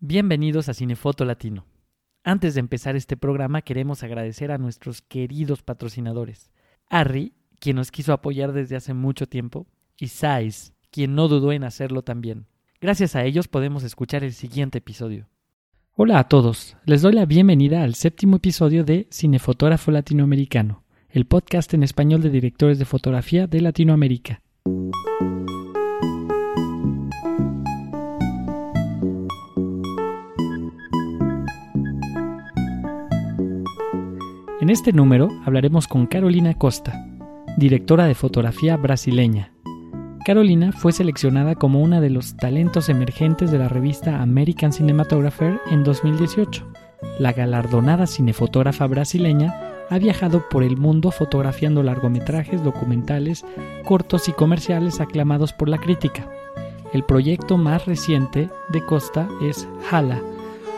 Bienvenidos a Cinefoto Latino. Antes de empezar este programa queremos agradecer a nuestros queridos patrocinadores. Harry, quien nos quiso apoyar desde hace mucho tiempo, y Sais, quien no dudó en hacerlo también. Gracias a ellos podemos escuchar el siguiente episodio. Hola a todos, les doy la bienvenida al séptimo episodio de Cinefotógrafo Latinoamericano, el podcast en español de directores de fotografía de Latinoamérica. En este número hablaremos con Carolina Costa, directora de fotografía brasileña. Carolina fue seleccionada como una de los talentos emergentes de la revista American Cinematographer en 2018. La galardonada cinefotógrafa brasileña ha viajado por el mundo fotografiando largometrajes, documentales, cortos y comerciales aclamados por la crítica. El proyecto más reciente de Costa es Hala,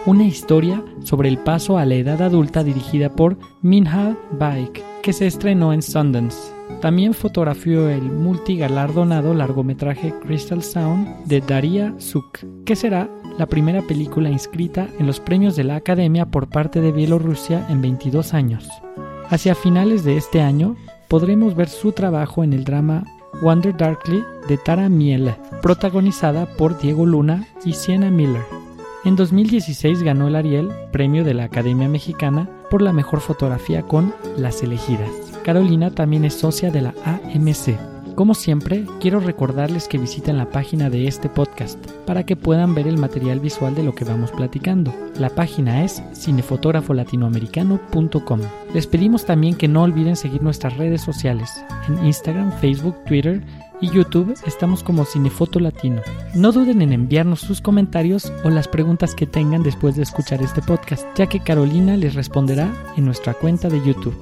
una historia sobre el paso a la edad adulta dirigida por Minha Baik, que se estrenó en Sundance. También fotografió el multigalardonado largometraje Crystal Sound de Daria Suk, que será la primera película inscrita en los premios de la Academia por parte de Bielorrusia en 22 años. Hacia finales de este año podremos ver su trabajo en el drama Wonder Darkly de Tara Miele, protagonizada por Diego Luna y Sienna Miller. En 2016 ganó el Ariel, premio de la Academia Mexicana, por la mejor fotografía con Las elegidas. Carolina también es socia de la AMC. Como siempre, quiero recordarles que visiten la página de este podcast para que puedan ver el material visual de lo que vamos platicando. La página es cinefotógrafolatinoamericano.com. Les pedimos también que no olviden seguir nuestras redes sociales. En Instagram, Facebook, Twitter y YouTube estamos como Cinefoto Latino. No duden en enviarnos sus comentarios o las preguntas que tengan después de escuchar este podcast, ya que Carolina les responderá en nuestra cuenta de YouTube.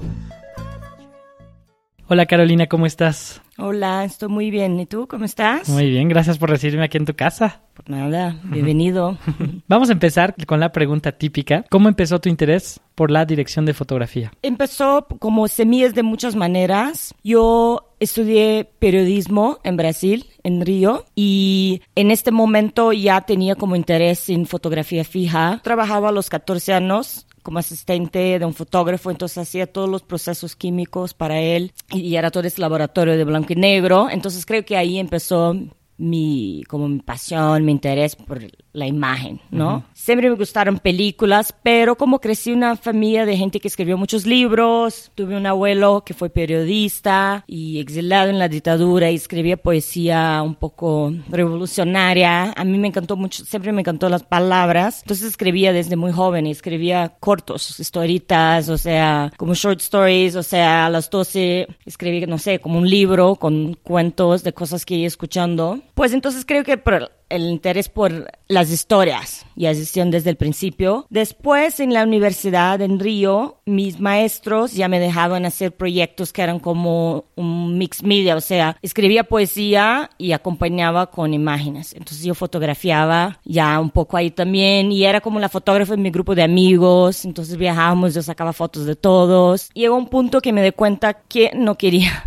Hola Carolina, ¿cómo estás? Hola, estoy muy bien. ¿Y tú cómo estás? Muy bien, gracias por recibirme aquí en tu casa. Por nada, bienvenido. Vamos a empezar con la pregunta típica. ¿Cómo empezó tu interés por la dirección de fotografía? Empezó como semillas de muchas maneras. Yo estudié periodismo en Brasil, en Río, y en este momento ya tenía como interés en fotografía fija. Trabajaba a los 14 años como asistente de un fotógrafo, entonces hacía todos los procesos químicos para él y era todo ese laboratorio de blanco y negro. Entonces creo que ahí empezó mi, como mi pasión, mi interés por la imagen, ¿no? Siempre me gustaron películas, pero como crecí en una familia de gente que escribió muchos libros, tuve un abuelo que fue periodista y exilado en la dictadura y escribía poesía un poco revolucionaria. A mí me encantó mucho, siempre me encantó las palabras. Entonces escribía desde muy joven escribía cortos, historitas, o sea, como short stories, o sea, a las 12 escribí, no sé, como un libro con cuentos de cosas que iba escuchando. Pues entonces creo que el interés por las historias y existió desde el principio. Después en la universidad en Río, mis maestros ya me dejaban hacer proyectos que eran como un mix media, o sea, escribía poesía y acompañaba con imágenes. Entonces yo fotografiaba ya un poco ahí también y era como la fotógrafa en mi grupo de amigos, entonces viajábamos, yo sacaba fotos de todos. Llegó un punto que me di cuenta que no quería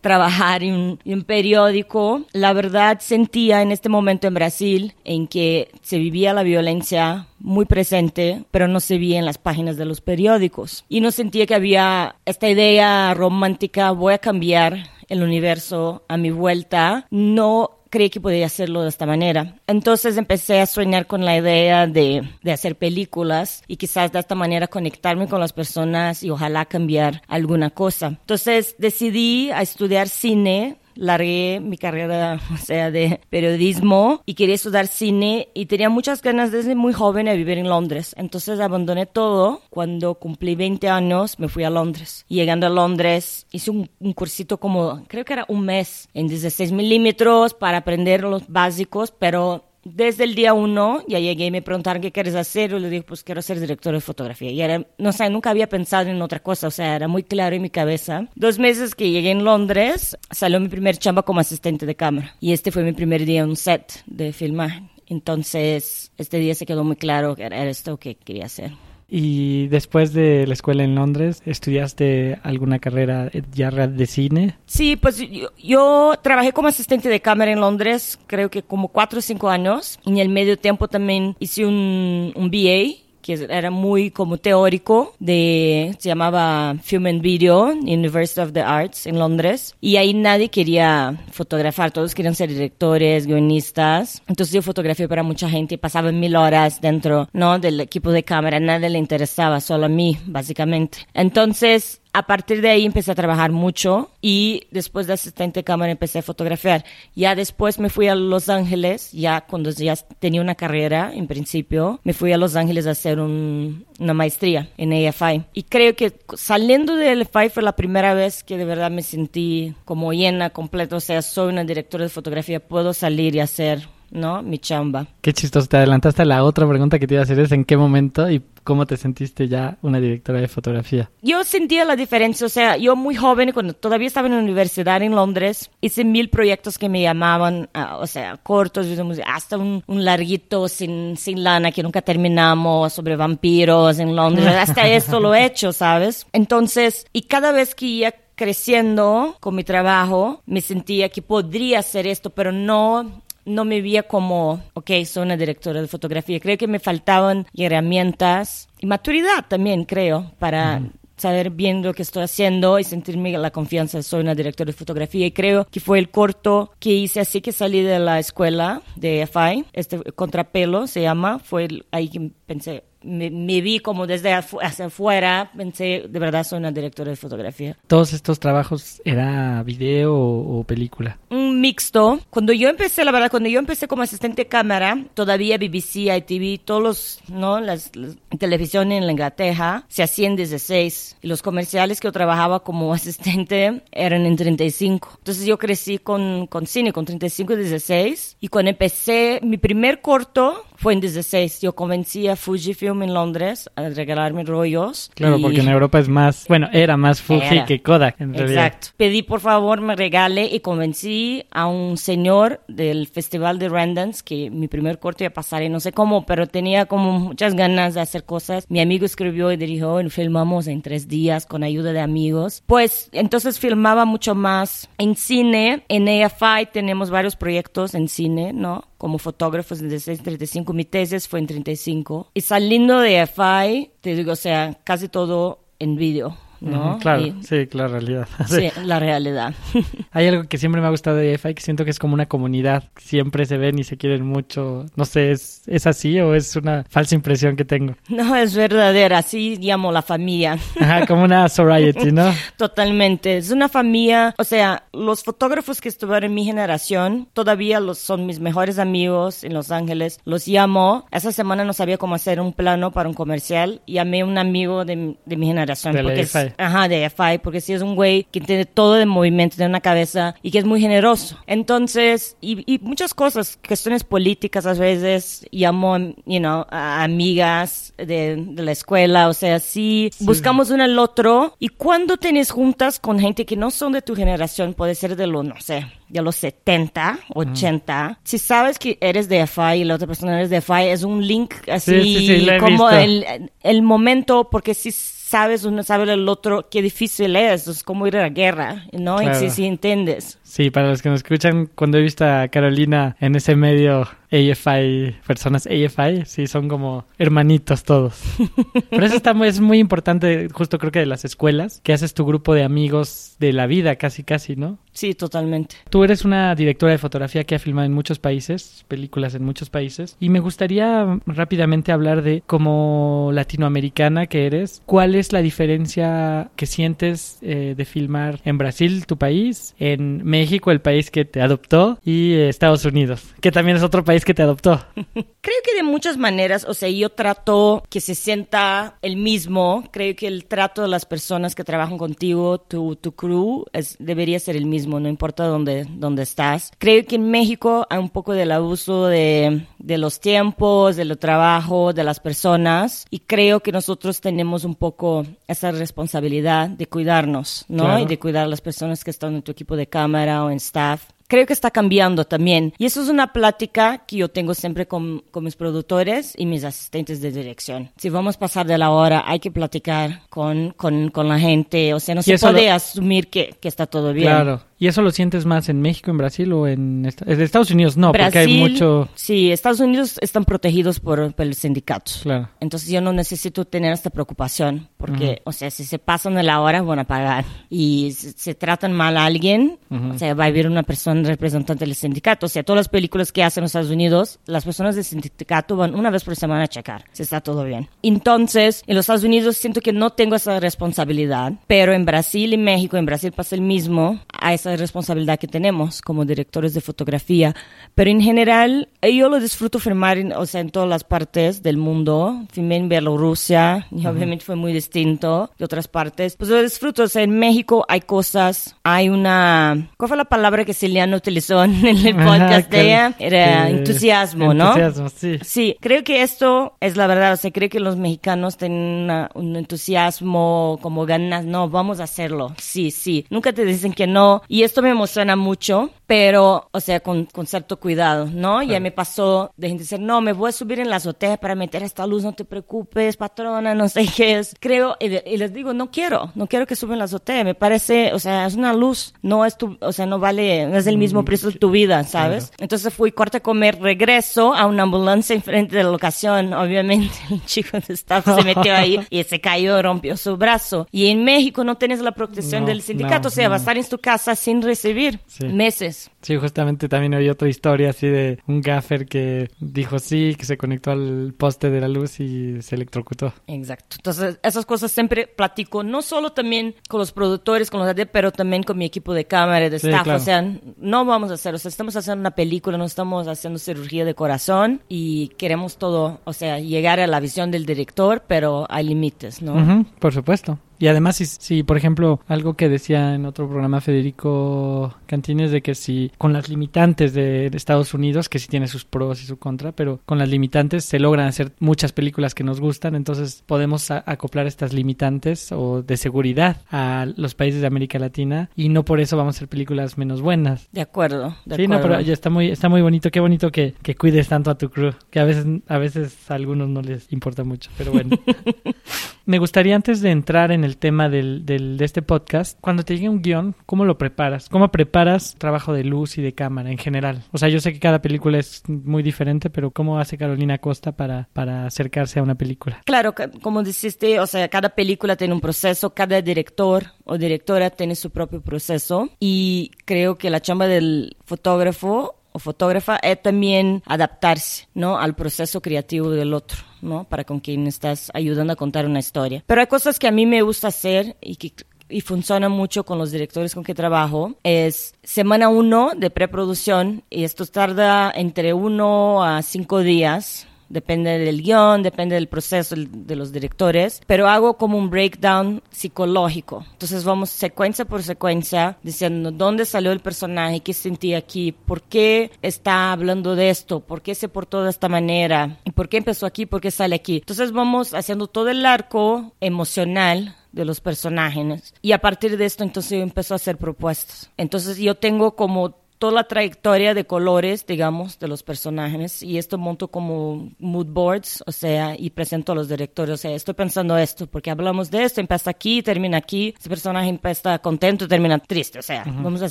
trabajar en un, periódico. La verdad sentía en este momento en Brasil en que se vivía la violencia muy presente, pero no se veía en las páginas de los periódicos. Y no sentía que había esta idea romántica, voy a cambiar el universo a mi vuelta. No creí que podía hacerlo de esta manera. Entonces empecé a soñar con la idea de, de, hacer películas y quizás de esta manera conectarme con las personas y ojalá cambiar alguna cosa. Entonces decidí a estudiar cine largué mi carrera, o sea, de periodismo y quería estudiar cine y tenía muchas ganas desde muy joven de vivir en Londres. Entonces abandoné todo. Cuando cumplí 20 años me fui a Londres. Llegando a Londres hice un, un cursito como, creo que era un mes, en 16 milímetros para aprender los básicos, pero desde el día uno ya llegué y me preguntaron qué quieres hacer. Yo le dije, pues quiero ser director de fotografía. Y era, no sé, nunca había pensado en otra cosa. O sea, era muy claro en mi cabeza. Dos meses que llegué en Londres, salió mi primer chamba como asistente de cámara. Y este fue mi primer día en un set de filmar. Entonces, este día se quedó muy claro que era esto que quería hacer. Y después de la escuela en Londres, ¿estudiaste alguna carrera ya de cine? Sí, pues yo, yo, trabajé como asistente de cámara en Londres, creo que como cuatro o cinco años. En el medio tiempo también hice un, un BA que era muy como teórico de se llamaba Film and Video University of the Arts en Londres. Y ahí nadie quería fotografar todos querían ser directores guionistas. Entonces yo fotografié para mucha gente y pasaba mil horas dentro no del equipo de cámara nadie le interesaba solo a mí básicamente. Entonces a partir de ahí empecé a trabajar mucho y después de asistente de cámara empecé a fotografiar. Ya después me fui a Los Ángeles, ya cuando ya tenía una carrera en principio, me fui a Los Ángeles a hacer una maestría en AFI. Y creo que saliendo del AFI fue la primera vez que de verdad me sentí como llena, completa. O sea, soy una directora de fotografía, puedo salir y hacer ¿no? Mi chamba. Qué chistoso, te adelantaste a la otra pregunta que te iba a hacer, es en qué momento y cómo te sentiste ya una directora de fotografía. Yo sentía la diferencia, o sea, yo muy joven, cuando todavía estaba en la universidad en Londres, hice mil proyectos que me llamaban, ah, o sea, cortos, hasta un, un, larguito sin, sin lana que nunca terminamos sobre vampiros en Londres, hasta esto lo he hecho, ¿sabes? Entonces, y cada vez que iba creciendo con mi trabajo, me sentía que podría hacer esto, pero no no me veía como, ok, soy una directora de fotografía. Creo que me faltaban herramientas y maturidad también, creo, para saber bien lo que estoy haciendo y sentirme la confianza de soy una directora de fotografía. Y creo que fue el corto que hice así que salí de la escuela de FI, este Contrapelo se llama, fue ahí que pensé, me, vi como desde hacia afuera, pensé, de verdad soy una directora de fotografía. ¿Todos estos trabajos era video o, película? Un mixto. Cuando yo empecé, la verdad, cuando yo empecé como asistente de cámara, todavía BBC, ITV, todos los, ¿no? Las, televisión en la Inglaterra se hacían desde 6 y los comerciales que yo trabajaba como asistente eran en 35. Entonces yo crecí con, con cine, con 35 y 16 y cuando empecé mi primer corto fue en 16. Yo convencí a Fujifilm en Londres a regalarme rollos. Claro, porque en Europa es más, bueno, era más Fuji que Kodak en realidad. Exacto. Pedí por favor me regale y convencí a un señor del Festival de Randance que mi primer corte iba a pasar y no sé cómo, pero tenía como muchas ganas de hacer cosas. Mi amigo escribió y dirigió y filmamos en tres días con ayuda de amigos. Pues entonces filmaba mucho más en cine. En AFI tenemos varios proyectos en cine, ¿no? Como fotógrafos en 35, mi tesis fue en 35. Y saliendo de FI, te digo, o sea, casi todo en vídeo. ¿No? claro, sí, la realidad. Sí, la realidad. Hay algo que siempre me ha gustado de EFI, que siento que es como una comunidad, siempre se ven y se quieren mucho. No sé, ¿es, ¿es así o es una falsa impresión que tengo? No, es verdadera, así llamo la familia. Ajá, como una sorority, ¿no? Totalmente, es una familia, o sea, los fotógrafos que estuvieron en mi generación todavía los, son mis mejores amigos en Los Ángeles, los llamo. Esa semana no sabía cómo hacer un plano para un comercial, llamé a un amigo de, de mi generación. De porque Ajá, de FI, porque sí es un güey que tiene todo de movimiento, de una cabeza y que es muy generoso. Entonces, y, muchas cosas, cuestiones políticas a veces, llamo, you know, a amigas de, la escuela, o sea, sí, buscamos uno al otro. Y cuando tienes juntas con gente que no son de tu generación, puede ser de lo, no sé, de los 70, 80, si sabes que eres de FI y la otra persona eres de FI, es un link así como el, el momento, porque si sabes, uno sabe el otro, qué difícil es, es como ir a la guerra, ¿no? Y si, si entiendes. Sí, para los que nos escuchan, cuando he visto a Carolina en ese medio AFI, personas AFI, sí, son como hermanitos todos. Pero eso está es muy importante, justo creo que de las escuelas, que haces tu grupo de amigos de la vida, casi, casi, ¿no? Sí, totalmente. Tú eres una directora de fotografía que ha filmado en muchos países, películas en muchos países, y me gustaría rápidamente hablar de, como latinoamericana que eres, ¿cuál es la diferencia que sientes eh, de filmar en Brasil, tu país, en México, el país que te adoptó, y Estados Unidos, que también es otro país que te adoptó? Creo que de muchas maneras, o sea, yo trato que se sienta el mismo. Creo que el trato de las personas que trabajan contigo, tu, tu crew, es, debería ser el mismo, no importa dónde, dónde estás. Creo que en México hay un poco del abuso de, de los tiempos, de lo trabajo, de las personas, y creo que nosotros tenemos un poco esa responsabilidad de cuidarnos, ¿no? Y de cuidar a las personas que están en tu equipo de cámara o en staff creo que está cambiando también. Y eso es una plática que yo tengo siempre con, con mis productores y mis asistentes de dirección. Si vamos a pasar de la hora, hay que platicar con, con, con la gente. O sea, no se puede asumir que, que está todo bien. Claro. ¿Y eso lo sientes más en México, en Brasil o en Estados Unidos? No, porque hay mucho... Sí, Estados Unidos están protegidos por, por, el sindicato. Claro. Entonces yo no necesito tener esta preocupación porque, o sea, si se pasan de la hora, van a pagar. Y si se tratan mal a alguien, o sea, va a haber una persona representante del sindicato. O sea, todas las películas que hacen en Estados Unidos, las personas del sindicato van una vez por semana a checar si está todo bien. Entonces, en los Estados Unidos siento que no tengo esa responsabilidad, pero en Brasil y México, en Brasil pasa el mismo, a esa responsabilidad que tenemos como directores de fotografía. Pero en general, yo lo disfruto filmar, en, o sea, en todas las partes del mundo. Filmé en Bielorrusia y obviamente fue muy distinto de otras partes. Pues lo disfruto. O sea, en México hay cosas, hay una... ¿Cuál fue la palabra que Celiano utilizó en el podcast de ella? Era entusiasmo, ¿no? Entusiasmo, sí. Sí, creo que esto es la verdad. O sea, creo que los mexicanos tienen un entusiasmo, como ganas, no, vamos a hacerlo. Sí, sí. Nunca te dicen que no. Y esto me emociona mucho, pero, o sea, con, con cierto cuidado, ¿no? Ya me pasó de gente decir, no, me voy a subir en la azotea para meter esta luz, no te preocupes, patrona, no sé qué es. Creo, y, les digo, no quiero, no quiero que suban la azotea, me parece, o sea, es una luz, no es tu, o sea, no vale, no es el mismo mm, precio de tu vida, ¿sabes? Entonces fui corte a comer, regreso a una ambulancia enfrente de la locación, obviamente el chico de staff se metió ahí y se cayó, rompió su brazo. Y en México no tienes la protección del sindicato, o sea, vas a estar en tu casa sin recibir meses. Sí, justamente también había otra historia así de un gaffer que dijo sí, que se conectó al poste de la luz y se electrocutó. Exacto. Entonces, esas cosas siempre platico, no solo también con los productores, con los AD, pero también con mi equipo de cámara, de staff. O sea, no vamos a hacer, o sea, estamos haciendo una película, no estamos haciendo cirugía de corazón y queremos todo, o sea, llegar a la visión del director, pero hay límites, ¿no? por supuesto. Y además, si, si, por ejemplo, algo que decía en otro programa Federico Cantines, de que si con las limitantes de, Estados Unidos, que sí tiene sus pros y su contra, pero con las limitantes se logran hacer muchas películas que nos gustan, entonces podemos acoplar estas limitantes o de seguridad a los países de América Latina y no por eso vamos a hacer películas menos buenas. De acuerdo. De sí, no, pero ya está muy, está muy bonito, qué bonito que, que cuides tanto a tu crew, que a veces, a veces a algunos no les importa mucho, pero bueno. Me gustaría antes de entrar en el tema del, del, de este podcast, cuando te llegue un guion, ¿cómo lo preparas? ¿Cómo preparas trabajo de luz y de cámara en general? O sea, yo sé que cada película es muy diferente, pero ¿cómo hace Carolina Costa para, para acercarse a una película? Claro, como dijiste, o sea, cada película tiene un proceso, cada director o directora tiene su propio proceso y creo que la chamba del fotógrafo o fotógrafa es también adaptarse, ¿no? Al proceso creativo del otro, ¿no? Para con quien estás ayudando a contar una historia. Pero hay cosas que a mí me gusta hacer y que y funciona mucho con los directores con que trabajo, es semana uno de preproducción y esto tarda entre uno a cinco días depende del guion, depende del proceso de los directores, pero hago como un breakdown psicológico. Entonces vamos secuencia por secuencia diciendo dónde salió el personaje, qué sentí aquí, por qué está hablando de esto, por qué se portó de esta manera, y por qué empezó aquí, por qué sale aquí. Entonces vamos haciendo todo el arco emocional de los personajes. Y a partir de esto, entonces yo empiezo a hacer propuestas. Entonces yo tengo como toda la trayectoria de colores, digamos, de los personajes y esto monto como mood boards, o sea, y presento a los directores, o sea, estoy pensando esto, porque hablamos de esto, empieza aquí, termina aquí, ese personaje empieza contento termina triste, o sea, vamos a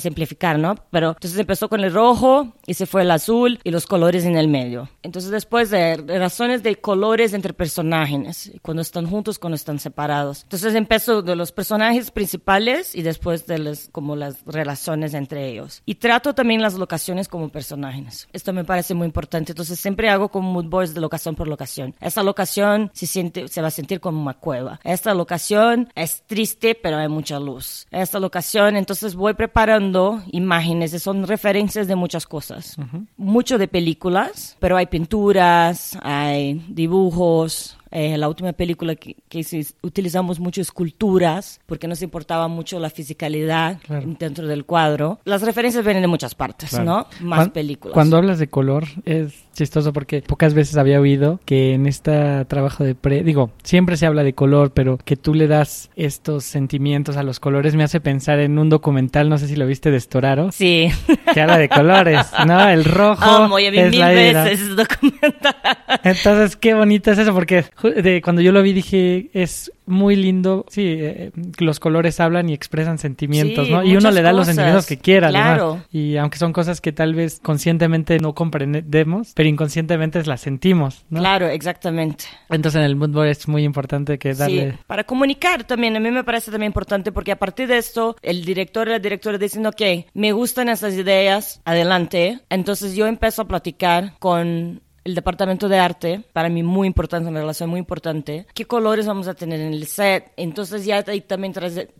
simplificar, ¿no? Pero entonces empezó con el rojo y se fue el azul y los colores en el medio. Entonces después de razones de colores entre personajes, cuando están juntos, cuando están separados. Entonces empezó de los personajes principales y después de los, como las relaciones entre ellos. Y trato también las locaciones como personajes. Esto me parece muy importante. Entonces siempre hago como mood boards de locación por locación. Esta locación se siente, se va a sentir como una cueva. Esta locación es triste, pero hay mucha luz. Esta locación, entonces voy preparando imágenes, son referencias de muchas cosas. Mucho de películas, pero hay pinturas, hay dibujos, Eh, la última película que, que utilizamos mucho esculturas porque nos importaba mucho la fisicalidad dentro del cuadro. Las referencias vienen de muchas partes, ¿no? Más películas. Cuando hablas de color es chistoso porque pocas veces había oído que en este trabajo de pre, digo, siempre se habla de color, pero que tú le das estos sentimientos a los colores me hace pensar en un documental, no sé si lo viste de Storaro. Sí. Que habla de colores, ¿no? El rojo. Amo, ya vi mil veces ese documental. Entonces, qué bonito es eso, porque de, cuando yo lo vi dije, es muy lindo. Sí, eh, los colores hablan y expresan sentimientos, ¿no? Y uno le da los sentimientos que quiera, claro. Y aunque son cosas que tal vez conscientemente no comprendemos, pero inconscientemente las sentimos, ¿no? Claro, exactamente. Entonces en el mood board es muy importante que darle... Sí, para comunicar también, a mí me parece también importante porque a partir de esto, el director y la directora dicen, ok, me gustan esas ideas, adelante. Entonces yo empiezo a platicar con el departamento de arte, para mí muy importante, una relación muy importante, qué colores vamos a tener en el set. Entonces ya ahí también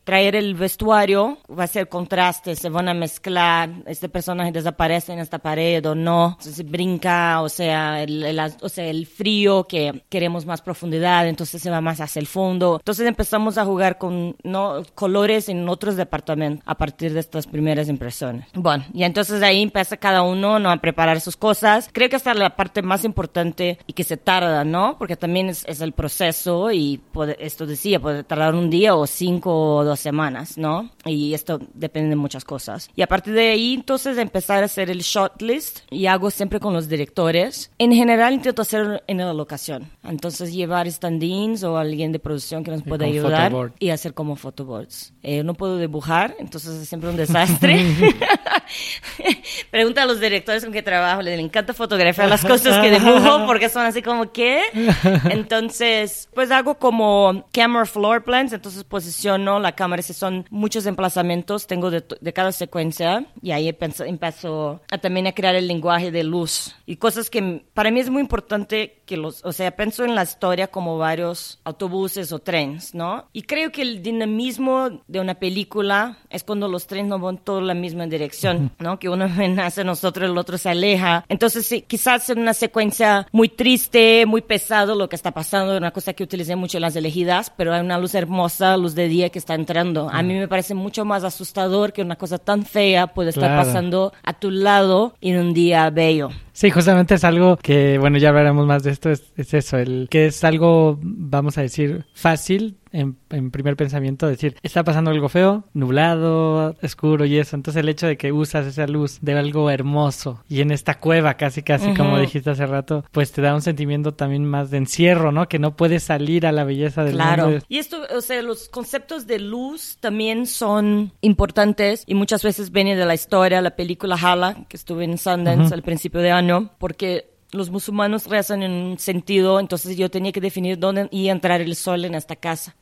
traer el vestuario, va a ser contraste, se van a mezclar, este personaje desaparece en esta pared o no, se brinca, o sea, el, o sea, el frío que queremos más profundidad, entonces se va más hacia el fondo. Entonces empezamos a jugar con ¿no? colores en otros departamentos a partir de estas primeras impresiones. Bueno, y entonces ahí empieza cada uno ¿no? a preparar sus cosas. Creo que hasta la parte más importante y que se tarda, ¿no? Porque también es, el proceso y esto decía, puede tardar un día o cinco o dos semanas, ¿no? Y esto depende de muchas cosas. Y a partir de ahí, entonces, empezar a hacer el shortlist y hago siempre con los directores. En general, intento hacer en la locación. Entonces, llevar stand-ins o alguien de producción que nos pueda ayudar y hacer como photoboards. Eh, no puedo dibujar, entonces es siempre un desastre. Pregunta a los directores con que trabajo, les encanta fotografiar las cosas que dibujo porque son así como que. Entonces, pues hago como camera floor plans, entonces posiciono la cámara, si son muchos emplazamientos, tengo de, cada secuencia y ahí empiezo, a, también a crear el lenguaje de luz y cosas que para mí es muy importante que los, o sea, pienso en la historia como varios autobuses o trenes, ¿no? Y creo que el dinamismo de una película es cuando los trenes no van todos la misma dirección, ¿no? Que uno hacia nosotros, el otro se aleja. Entonces, sí, quizás en una secuencia muy triste, muy pesado lo que está pasando, una cosa que utilicé mucho en las elegidas, pero hay una luz hermosa, luz de día que está entrando. A mí me parece mucho más asustador que una cosa tan fea puede estar pasando a tu lado en un día bello. Sí, justamente es algo que, bueno, ya hablaremos más de esto, es, es eso, el que es algo, vamos a decir, fácil en, primer pensamiento decir, está pasando algo feo, nublado, oscuro y eso. Entonces el hecho de que usas esa luz de algo hermoso y en esta cueva casi casi como dijiste hace rato, pues te da un sentimiento también más de encierro, ¿no? Que no puedes salir a la belleza del claro. Y esto, o sea, los conceptos de luz también son importantes y muchas veces viene de la historia, la película Hala, que estuve en Sundance al principio de año, porque los musulmanes rezan en un sentido, entonces yo tenía que definir dónde iba a entrar el sol en esta casa,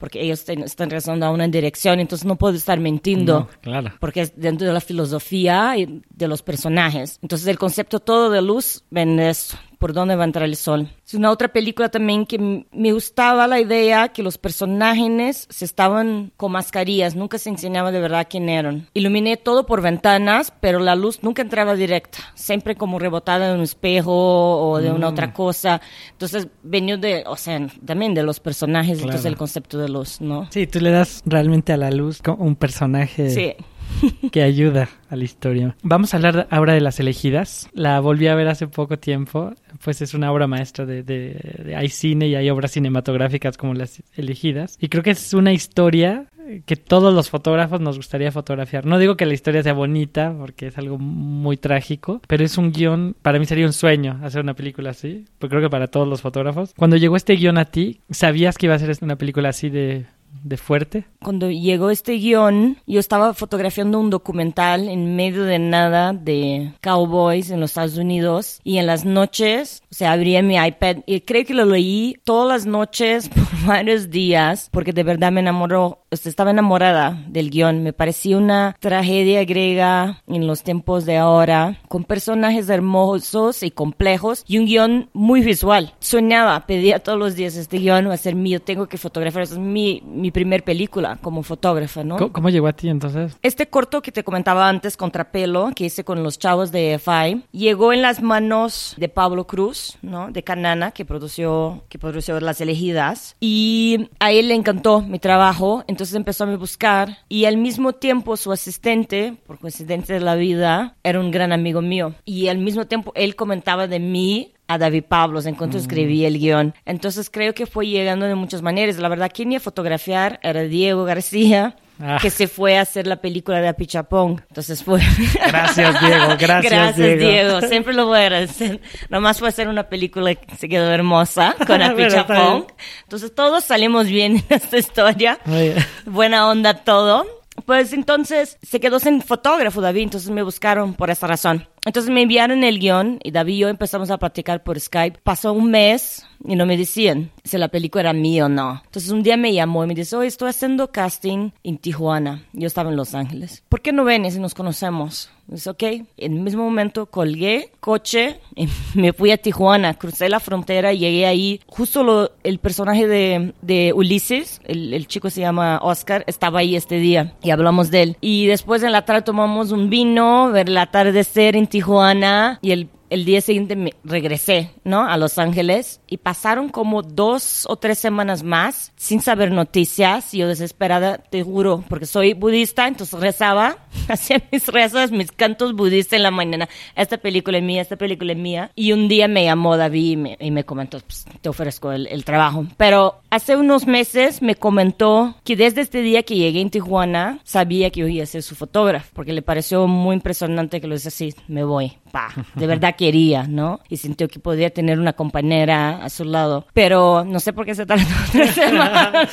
porque ellos están rezando a una dirección, entonces no puedo estar mintiendo, claro. porque es dentro de la filosofía y de los personajes. Entonces el concepto todo de luz ven eso por dónde va a entrar el sol. Es una otra película también que me gustaba la idea que los personajes se estaban con mascarillas, nunca se enseñaba de verdad quién eran. Iluminé todo por ventanas, pero la luz nunca entraba directa, siempre como rebotada de un espejo o de una mm. otra cosa. Entonces venía de, o sea, también de los personajes, entonces el concepto de luz, ¿no? Sí, tú le das realmente a la luz un personaje. Sí. que ayuda a la historia. Vamos a hablar ahora de Las elegidas. La volví a ver hace poco tiempo. Pues es una obra maestra de, de, hay cine y hay obras cinematográficas como Las elegidas. Y creo que es una historia que todos los fotógrafos nos gustaría fotografiar. No digo que la historia sea bonita, porque es algo muy trágico, pero es un guion, para mí sería un sueño hacer una película así, porque creo que para todos los fotógrafos. Cuando llegó este guion a ti, ¿sabías que iba a ser una película así de de fuerte? Cuando llegó este guion, yo estaba fotografiando un documental en medio de nada de cowboys en los Estados Unidos y en las noches, o sea, abría mi iPad y creo que lo leí todas las noches por varios días porque de verdad me enamoró, estaba enamorada del guion, me parecía una tragedia griega en los tiempos de ahora, con personajes hermosos y complejos y un guion muy visual. Soñaba, pedía todos los días este guion va a ser mío, tengo que fotografiar, es mi mi primer película como fotógrafa, ¿no? ¿Cómo, llegó a ti entonces? Este corto que te comentaba antes, Contrapelo, que hice con los chavos de FI, llegó en las manos de Pablo Cruz, ¿no? De Canana, que produció, que produció Las Elegidas. Y a él le encantó mi trabajo, entonces empezó a me buscar. Y al mismo tiempo su asistente, por coincidencia de la vida, era un gran amigo mío. Y al mismo tiempo él comentaba de mí a David Pablos en cuanto escribí el guion. Entonces creo que fue llegando de muchas maneras. La verdad, quien iba a fotografiar era Diego García. Ah. que se fue a hacer la película de Apichapón. Entonces fue... Gracias, Diego. Gracias, Gracias Diego. Siempre lo voy a agradecer. Nomás fue hacer una película que se quedó hermosa con Apichapón. Entonces todos salimos bien en esta historia. Bien. Buena onda todo. Pues entonces se quedó sin fotógrafo David, entonces me buscaron por esa razón. Entonces me enviaron el guion y David y yo empezamos a practicar por Skype. Pasó un mes y no me decían si la película era mía o no. Entonces un día me llamó y me dice, oye, estoy haciendo casting en Tijuana. Yo estaba en Los Ángeles. ¿Por qué no vienes y nos conocemos? Dice, ok. En el mismo momento colgué coche y me fui a Tijuana. Crucé la frontera llegué ahí. Justo lo, el personaje de, de Ulises, el, el chico se llama Oscar, estaba ahí este día y hablamos de él. Y después en la tarde tomamos un vino, ver el atardecer en Tijuana y el el día siguiente regresé, ¿no? A Los Ángeles y pasaron como dos o tres semanas más sin saber noticias. Y yo desesperada, te juro, porque soy budista, entonces rezaba, hacía mis rezas, mis cantos budistas en la mañana. Esta película es mía, esta película es mía. Y un día me llamó David y me, comentó, pues, te ofrezco el, el trabajo. Pero hace unos meses me comentó que desde este día que llegué en Tijuana, sabía que yo iba a ser su fotógrafo, porque le pareció muy impresionante que lo dice así, me voy, pa, de verdad quería, ¿no? Y sintió que podía tener una compañera a su lado. Pero no sé por qué se tardó tres semanas.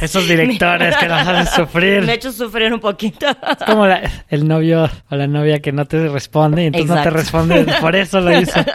Esos directores que nos hacen sufrir. Me ha hecho sufrir un poquito. Es como la- el novio o la novia que no te responde y entonces no te Exacto. responde. Por eso lo hizo.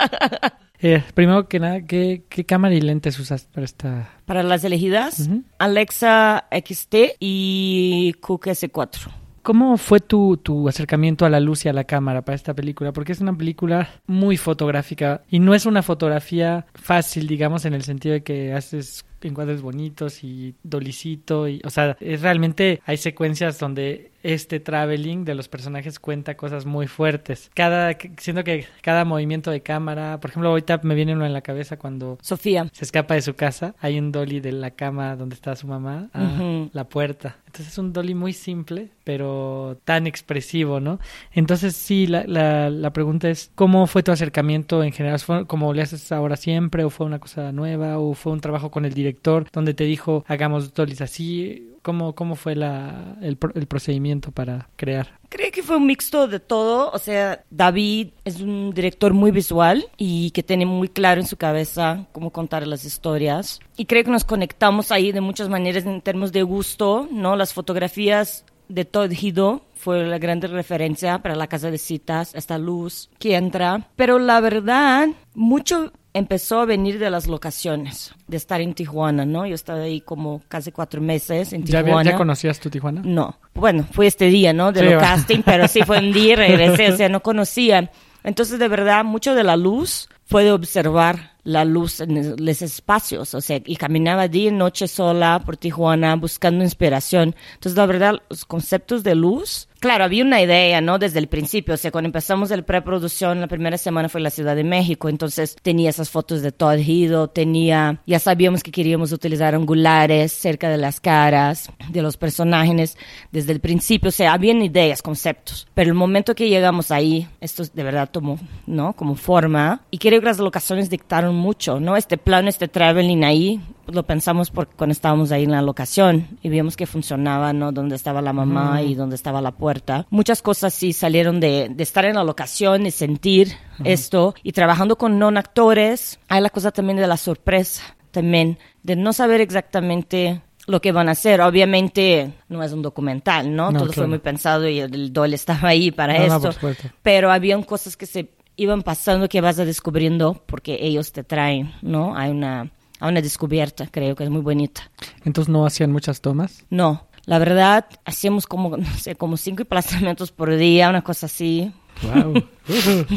Eh, primero que nada, ¿qué, ¿qué cámara y lentes usas para esta? Para las elegidas, Ujú. Alexa XT y Cook S4. ¿Cómo fue tu, tu acercamiento a la luz y a la cámara para esta película? Porque es una película muy fotográfica y no es una fotografía fácil, digamos, en el sentido de que haces encuadres bonitos y dolicito y, o sea, es realmente hay secuencias donde este traveling de los personajes cuenta cosas muy fuertes. Cada, siento que cada movimiento de cámara, por ejemplo, ahorita me viene uno en la cabeza cuando Sofía. se escapa de su casa, hay un dolly de la cama donde está su mamá a Ujú. la puerta. Entonces es un dolly muy simple, pero tan expresivo, ¿no? Entonces sí, la, la, la pregunta es, ¿cómo fue tu acercamiento en general? ¿Fue como le haces ahora siempre o fue una cosa nueva o fue un trabajo con el director donde te dijo, hagamos dollies así? ¿Cómo, cómo fue la, el, el procedimiento para crear? Creo que fue un mixto de todo. O sea, David es un director muy visual y que tiene muy claro en su cabeza cómo contar las historias. Y creo que nos conectamos ahí de muchas maneras en términos de gusto, ¿no? Las fotografías de Todd Hido fue la gran referencia para la casa de citas, esta luz que entra. Pero la verdad, mucho empezó a venir de las locaciones, de estar en Tijuana, ¿no? Yo estaba ahí como casi cuatro meses en ¿Ya, Tijuana. había- ¿Ya conocías tu Tijuana? No. Bueno, fue este día, ¿no? De Sí, lo casting, pero sí fue un día y regresé, o sea, no conocía. Entonces, de verdad, mucho de la luz fue de observar la luz en los espacios, o sea, y caminaba día y noche sola por Tijuana buscando inspiración. Entonces, la verdad, los conceptos de luz, claro, había una idea, ¿no? Desde el principio, o sea, cuando empezamos el preproducción, la primera semana fue en la Ciudad de México, entonces tenía esas fotos de Todd Hido, tenía, ya sabíamos que queríamos utilizar angulares cerca de las caras de los personajes desde el principio, o sea, habían ideas, conceptos, pero el momento que llegamos ahí, esto de verdad tomó, ¿no? Como forma, y creo que las locaciones dictaron mucho, ¿no? Este plan, este traveling ahí, lo pensamos porque cuando estábamos ahí en la locación y vimos que funcionaba, ¿no? Donde estaba la mamá y donde estaba la puerta. Muchas cosas sí salieron de, de estar en la locación y sentir esto y trabajando con non actores. Hay la cosa también de la sorpresa, también de no saber exactamente lo que van a hacer. Obviamente no es un documental, ¿no? No, Todo fue muy pensado y el doll estaba ahí para No, no, esto. supuesto. pero habían cosas que se iban pasando que vas a descubriendo porque ellos te traen, ¿no? Hay una, hay una descubierta, creo que es muy bonita. Entonces no hacían muchas tomas. No, la verdad, hacíamos como, no sé, como cinco emplazamientos por día, una cosa así. Wow.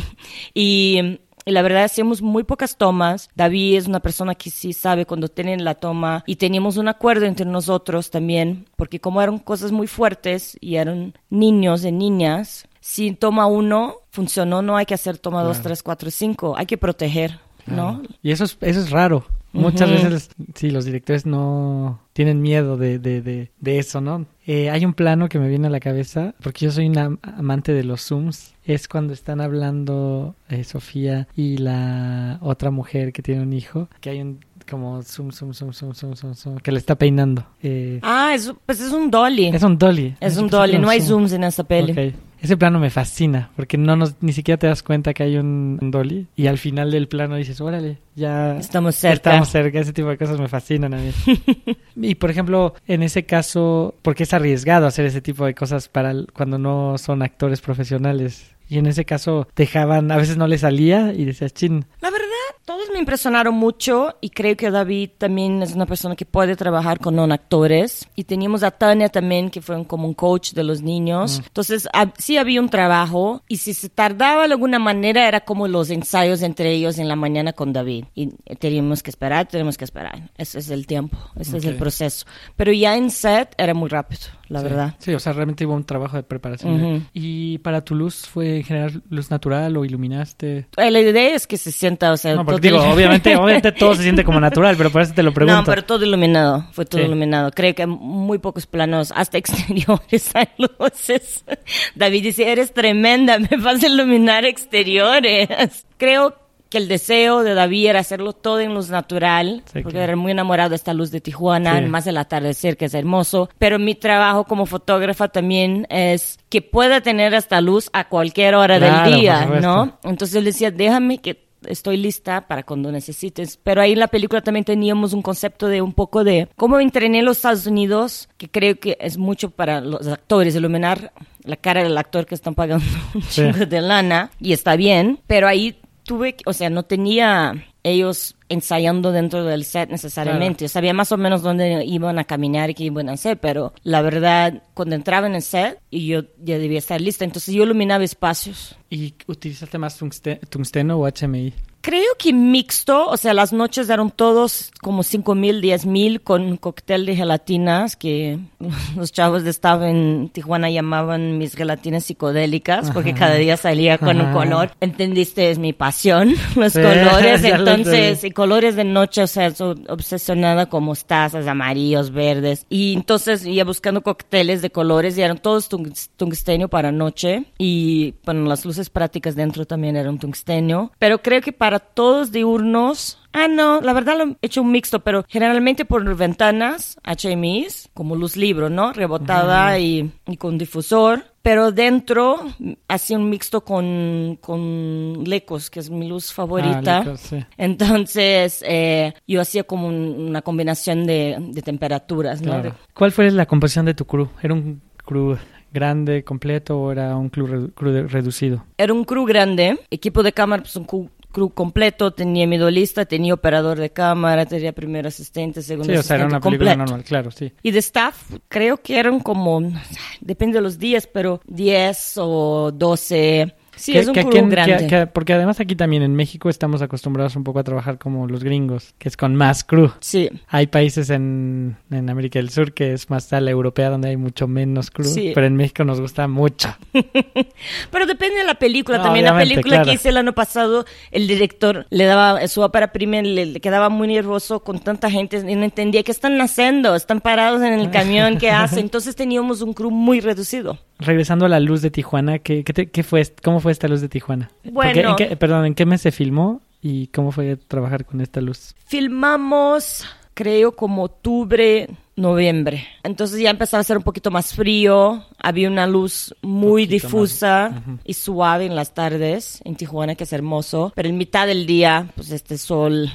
Y y la verdad hacíamos muy pocas tomas. David es una persona que sí sabe cuando tienen la toma y teníamos un acuerdo entre nosotros también, porque como eran cosas muy fuertes y eran niños y niñas, si toma uno funcionó, no hay que hacer toma dos, tres, cuatro, cinco, hay que proteger, ¿no? Y eso es, eso es raro. Muchas veces, sí, los directores no tienen miedo de, de, de, de eso, ¿no? Eh, hay un plano que me viene a la cabeza, porque yo soy una amante de los zooms. Es cuando están hablando eh, Sofía y la otra mujer que tiene un hijo, que hay un como zoom, zoom, zoom, zoom, zoom, zoom, zoom, que le está peinando. Eh, Ah, es, pues es un dolly. es un dolly. Es un dolly, no hay zoom. zooms en esa peli. Ok. Ese plano me fascina, porque no nos, ni siquiera te das cuenta que hay un, un dolly. Y al final del plano dices, órale, ya Estamos cerca. estamos cerca. Ese tipo de cosas me fascinan a mí. y por ejemplo, en ese caso, porque es arriesgado hacer ese tipo de cosas para cuando no son actores profesionales. Y en ese caso dejaban, a veces no le salía y decías, chin, La verdad, todos me impresionaron mucho y creo que David también es una persona que puede trabajar con non actores. Y teníamos a Tania también, que fue un- como un coach de los niños. Entonces, hab- sí había un trabajo y si se tardaba de alguna manera era como los ensayos entre ellos en la mañana con David. Y teníamos que esperar, tenemos que esperar. Ese es el tiempo, ese es el proceso. Pero ya en set era muy rápido, la Sí. verdad. Sí, o sea, realmente hubo un trabajo de preparación. Ujú. ¿Y para tu luz fue generar luz natural o iluminaste? Eh, La idea es que se sienta, o sea, No, porque todo- digo, obviamente, obviamente todo se siente como natural, pero por eso te lo pregunto. No, pero todo iluminado, fue todo Sí. iluminado. Creo que muy pocos planos, hasta exteriores hay luces. David dice, eres tremenda, me vas a iluminar exteriores. Creo que el deseo de David era hacerlo todo en luz natural, Sí, porque claro. era muy enamorado de esta luz de Tijuana, Sí. más el atardecer que es hermoso. Pero mi trabajo como fotógrafa también es que pueda tener esta luz a cualquier hora Claro, del día. ¿no? Entonces él decía, déjame que estoy lista para cuando necesites. Pero ahí en la película también teníamos un concepto de un poco de cómo entrené en los Estados Unidos, que creo que es mucho para los actores, iluminar la cara del actor que están pagando un Sí. chingo de lana, y está bien, pero ahí tuve, o sea, no tenía ellos ensayando dentro del set necesariamente. Yo sabía más o menos dónde iban a caminar y qué iban a hacer, pero la verdad, cuando entraba en el set, y yo ya debía estar lista, entonces yo iluminaba espacios. ¿Y utilizaste más tungste- tungsteno o HMI? Creo que mixto, o sea, las noches eran todos como cinco mil, diez mil con un cóctel de gelatinas que los chavos de staff en Tijuana llamaban mis gelatinas psicodélicas porque cada día salía con un Ajá. color. Entendiste, es mi pasión, los Sí, colores. Entonces, y colores de noche, o sea, soy obsesionada con mostazas, amarillos, verdes. Y entonces iba buscando cócteles de colores y eran todos tungs- tungstenio para noche. Y bueno, las luces prácticas dentro también eran tungstenio. Pero creo que para todos diurnos, ah, no, la verdad lo he hecho un mixto, pero generalmente por ventanas, HMIs, como luz libro, ¿no? Rebotada y, y con difusor. Pero dentro hacía un mixto con, con lecos, que es mi luz favorita. Ah, licos, sí. Entonces, eh, yo hacía como un- una combinación de, de temperaturas, ¿no? Claro. ¿Cuál fue la composición de tu crew? ¿Era un crew grande, completo o era un crew, re- crew reducido? Era un crew grande, equipo de cámara, pues un crew, crew completo, tenía midolista, tenía operador de cámara, tenía primer asistente, segundo Sí, o sea, era asistente, una película completo. normal, claro, sí. Y de staff, creo que eran como, depende de los días, pero 10 o 12. Sí, Que- es un que en- grande. que- que- porque además aquí también en México estamos acostumbrados un poco a trabajar como los gringos, que es con más crew. Sí, Hay países en, en América del Sur que es más tal europea donde hay mucho menos crew, Sí. pero en México nos gusta mucho. Pero depende de la película. No, También la película claro. que hice el año pasado, el director le daba su ópera prima, le, le quedaba muy nervioso con tanta gente y no entendía qué están haciendo, están parados en el camión, ¿qué hacen? Entonces teníamos un crew muy reducido. Regresando a la luz de Tijuana, ¿qué, qué, te- qué fue, ¿cómo fue esta luz de Tijuana? Bueno. ¿en qué- perdón, ¿en qué mes se filmó y cómo fue trabajar con esta luz? Filmamos, creo, como octubre, noviembre. Entonces ya empezaba a ser un poquito más frío, había una luz muy difusa Ujú. y suave en las tardes en Tijuana, que es hermoso, pero en mitad del día, pues este sol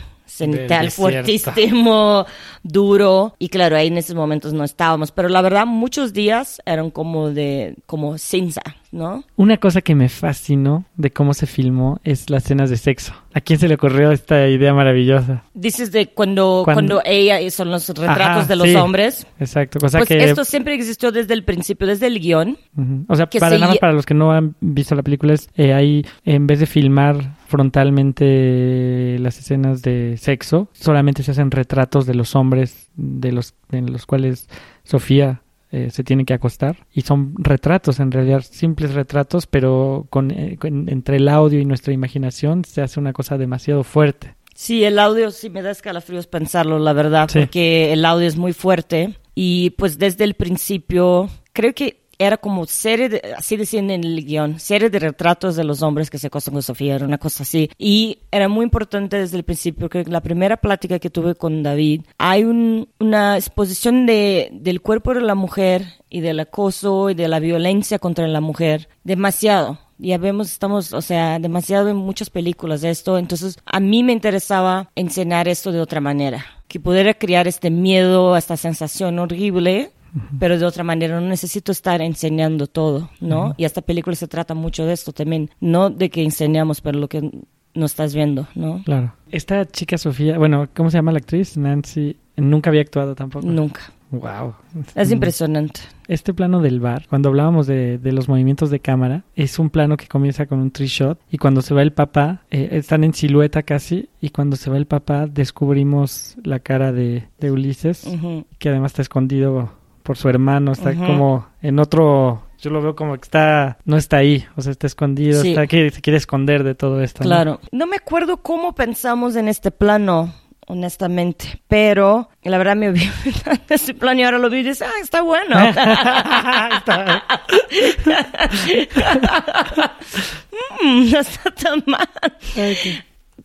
desierto. fuertísimo, duro, y claro, ahí en esos momentos no estábamos, pero la verdad muchos días eran como de, como cinza, ¿no? Una cosa que me fascinó de cómo se filmó es las escenas de sexo. ¿A quién se le ocurrió esta idea maravillosa? Dices de cuando, Cuando- cuando, ella, son los retratos Ajá, de los sí. hombres. Exacto, cosa pues que... esto siempre existió desde el principio, desde el guion. Ujú. O sea, para se nada más para los que no han visto la película, es eh, ahí en vez de filmar frontalmente las escenas de sexo, solamente se hacen retratos de los hombres de los, en los cuales Sofía eh, se tiene que acostar. Y son retratos en realidad simples retratos pero con, eh, con- entre el audio y nuestra imaginación se hace una cosa demasiado fuerte. Sí, el audio sí me da escalofríos pensarlo, la verdad, Sí. porque el audio es muy fuerte. Y pues desde el principio creo que era como serie, de, así decían en el guion, serie de retratos de los hombres que se acostan con Sofía, era una cosa así. Y era muy importante desde el principio, que la primera plática que tuve con David, hay un- una exposición de, del cuerpo de la mujer y del acoso y de la violencia contra la mujer, demasiado ya vemos, estamos, o sea, demasiado en muchas películas de esto, entonces a mí me interesaba enseñar esto de otra manera, que pudiera crear este miedo, esta sensación horrible, pero de otra manera, no necesito estar enseñando todo, ¿no? Y esta película se trata mucho de esto también, no de que enseñamos, pero lo que no estás viendo, ¿no? claro esta chica Sofía bueno ¿cómo se llama la actriz? Nancy nunca había actuado tampoco Nunca. wow Es impresionante. Este plano del bar, cuando hablábamos de, de los movimientos de cámara, es un plano que comienza con un tree shot y cuando se va el papá, eh, están en silueta casi, y cuando se va el papá descubrimos la cara de, de Ulises, Ujú. que además está escondido por su hermano, está como en otro... Yo lo veo como que está, no está ahí, o sea, está escondido, Sí. está que se quiere esconder de todo esto. Claro. No me acuerdo cómo pensamos en este plano, honestamente, pero la verdad me vi ese plano y ahora lo vi y dices, ah, está bueno. Está- Mm, no está tan mal.